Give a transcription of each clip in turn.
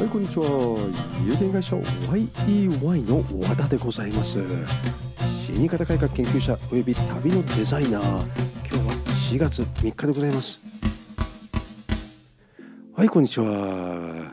はい、こんにちは。有限会社 YEY の和田でございます。死に方改革研究者および旅のデザイナー。今日は4月3日でございます。はい、こんにちは。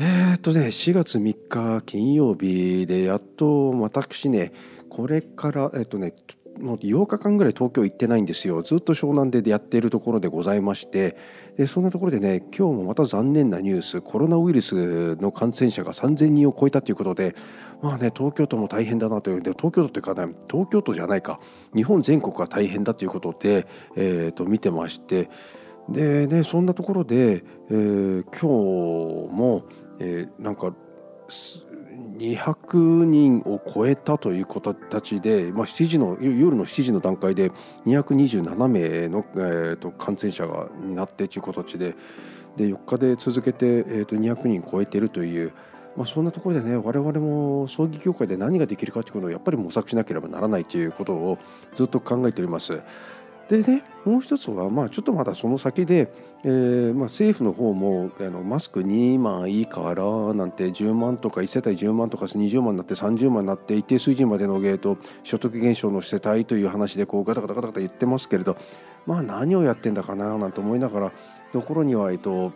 えー、っとね、4月3日金曜日でやっと私ね、これから、えっとね、もう8日間ぐらい東京行ってないんですよ。ずっと湘南でやっているところでございまして。でそんなところでね今日もまた残念なニュース。コロナウイルスの感染者が3000人を超えたということでまあね東京都も大変だなという。で東京都というかね東京都じゃないか。日本全国が大変だということで、えー、と見てまして。でねそんなところで、えー、今日も、えー、なんか200人を超えたという形で、まあ、7時の夜の7時の段階で227名の、えーと、感染者がになってという形でで4日で続けて、えーと、200人超えているという、まあ、そんなところでね我々も葬儀業界で何ができるかということをやっぱり模索しなければならないということをずっと考えております。でねもう一つは、まあ、ちょっとまだその先で、えーまあ、政府の方もあのマスク2万いいからなんて10万とか1世帯10万とか20万になって30万になって一定水準までのゲート所得減少の世帯という話でこうガタガタガタガタ言ってますけれどまあ何をやってんだかななんて思いながらところにはえっと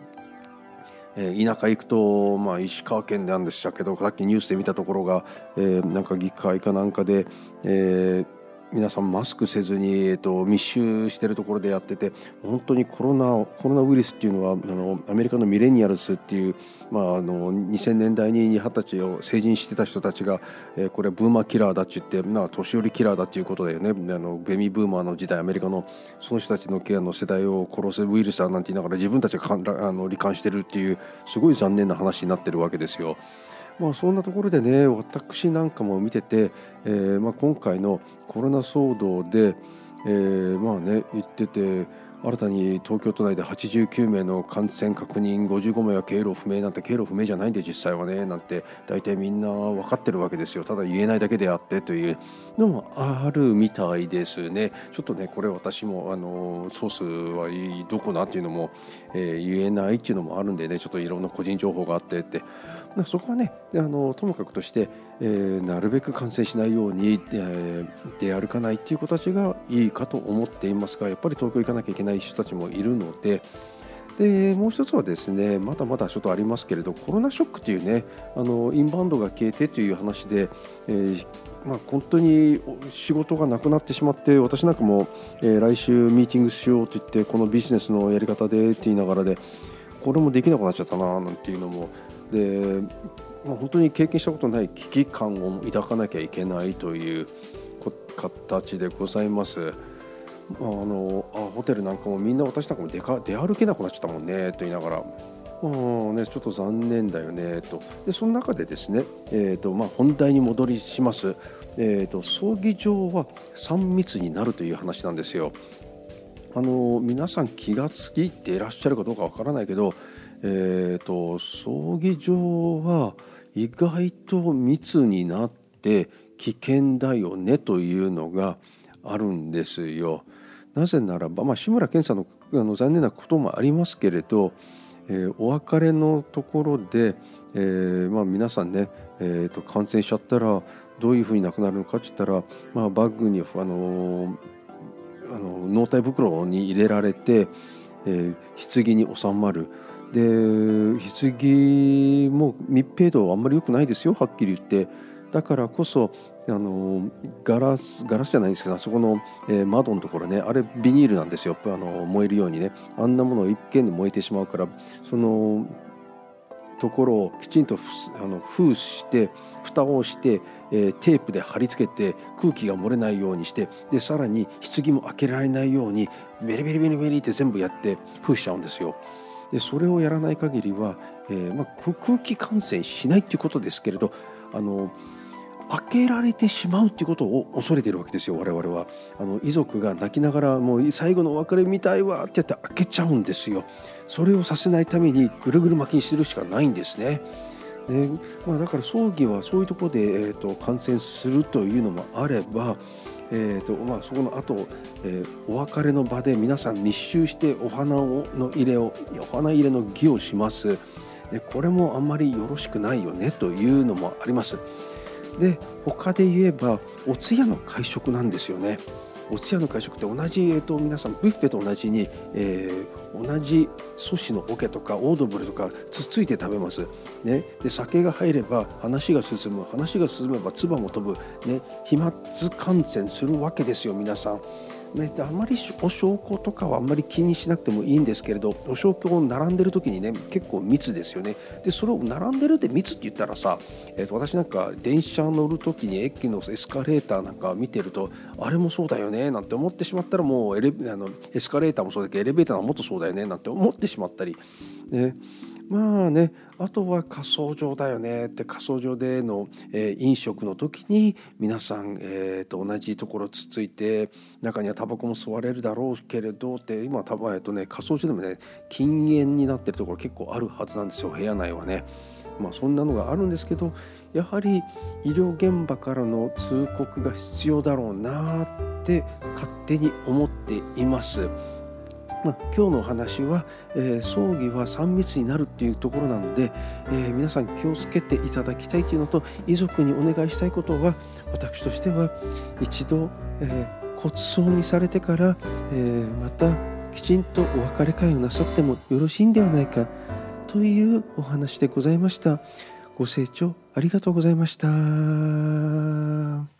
え田舎行くと、まあ、石川県なんでしたけどさっきニュースで見たところが、えー、なんか議会かなんかで、えー、皆さんマスクせずに、えっと、密集しているところでやってて本当にコロナコロナウイルスっていうのはあのアメリカのミレニアルスっていう、まあ、あの2000年代に二十歳を成人してた人たちが、えー、これブーマーキラーだって言って、まあ、年寄りキラーだっていうことだよねあのベミブーマーの時代アメリカのその人たちのケアの世代を殺すウイルスだなんて言いながら自分たちがかんあの罹患してるっていうすごい残念な話になってるわけですよ。まあ、そんなところでね私なんかも見てて、えーまあ、今回のコロナ騒動で、えー、まあね言ってて新たに東京都内で89名の感染確認55名は経路不明なんて経路不明じゃないんで実際はねなんて大体みんな分かってるわけですよ。ただ言えないだけであってというのもあるみたいですね。ちょっとねこれ私もあのソースはどこだっていうのも、えー、言えないっていうのもあるんでねちょっといろんな個人情報があってって。そこはねあのともかくとして、えー、なるべく感染しないように、えー、出歩かないっていう子たちがいいかと思っていますがやっぱり東京行かなきゃいけない人たちもいるので。でもう一つはですねまだまだちょっとありますけれどコロナショックというねあのインバウンドが消えてという話で、えーまあ、本当に仕事がなくなってしまって私なんかも、えー、来週ミーティングしようと言ってこのビジネスのやり方でって言いながらでこれもできなくなっちゃったななんていうのもで、まあ、本当に経験したことない危機感を抱かなきゃいけないという形でございます。あのあホテルなんかもみんな私なんかも出か出歩けなくなっちゃったもんねと言いながら。うんね、ちょっと残念だよねとでその中でですね、えーとまあ、本題に戻りします、えーと、葬儀場は3密になるという話なんですよ。あの皆さん気が付いていらっしゃるかどうかわからないけどえーと、葬儀場は意外と密になって危険だよねというのがあるんですよ。なぜならば、まあ、志村けんさんのあの残念なこともありますけれど、えー、お別れのところで、えーまあ、皆さんね、えーと、感染しちゃったらどういうふうに亡くなるのかって言ったら、まあ、バッグにあのあの納体袋に入れられて、えー、棺に収まる。で棺も密閉度あんまり良くないですよはっきり言って。だからこそあのガラスガラスじゃないんですけどあそこの、えー、窓のところねあれビニールなんですよ。あの燃えるようにね。あんなものを一見で燃えてしまうからそのところをきちんとあの封して蓋をして、えー、テープで貼り付けて空気が漏れないようにしてでさらに棺も開けられないようにベリベリベリベリって全部やって封しちゃうんですよ。でそれをやらない限りは、えーまあ、空気感染しないということですけれどあの開けられてしまうということを恐れているわけですよ我々は。あの遺族が泣きながらもう最後のお別れ見たいわってやって開けちゃうんですよ。それをさせないためにぐるぐる巻きにするしかないんですね。で、まあ、だから葬儀はそういうところで、えーと感染するというのもあればえーとまあ、そこの後、えー、お別れの場で皆さん密集してお花をの入れをお花入れの儀をしますでこれもあんまりよろしくないよねというのもあります。で他で言えばお通夜の会食なんですよね。お通夜の会食って同じ、えーと、皆さんブッフェと同じに、えー、同じ寿司の桶とかオードブルとかつっついて食べます、ね、で酒が入れば話が進む。話が進めば唾も飛ぶ、ね、飛沫感染するわけですよ皆さん。ね、あまりお証拠とかはあんまり気にしなくてもいいんですけれどお証拠を並んでる時にね結構密ですよね。でそれを並んでるで密って言ったらさ、えー、と私なんか電車乗る時に駅のエスカレーターなんか見てるとあれもそうだよねなんて思ってしまったらもうエレあのエスカレーターもそうだけどエレベーターももっとそうだよねなんて思ってしまったり、ね、まあねあとは仮想上だよねって仮想上での、え、飲食の時に皆さん、えー、と同じところつついて中にはタバコも吸われるだろうけれどって今たばえとね仮想上でもね禁煙になってるところ結構あるはずなんですよ部屋内はね。まあそんなのがあるんですけどやはり医療現場からの通告が必要だろうなって勝手に思っています。まあ、今日のお話は、えー、葬儀は3密になるっていうところなので、えー、皆さん気をつけていただきたいというのと遺族にお願いしたいことは私としては一度、え、骨葬にされてから、えまたきちんとお別れ会をなさってもよろしいんではないかというお話でございました。ご清聴ありがとうございました。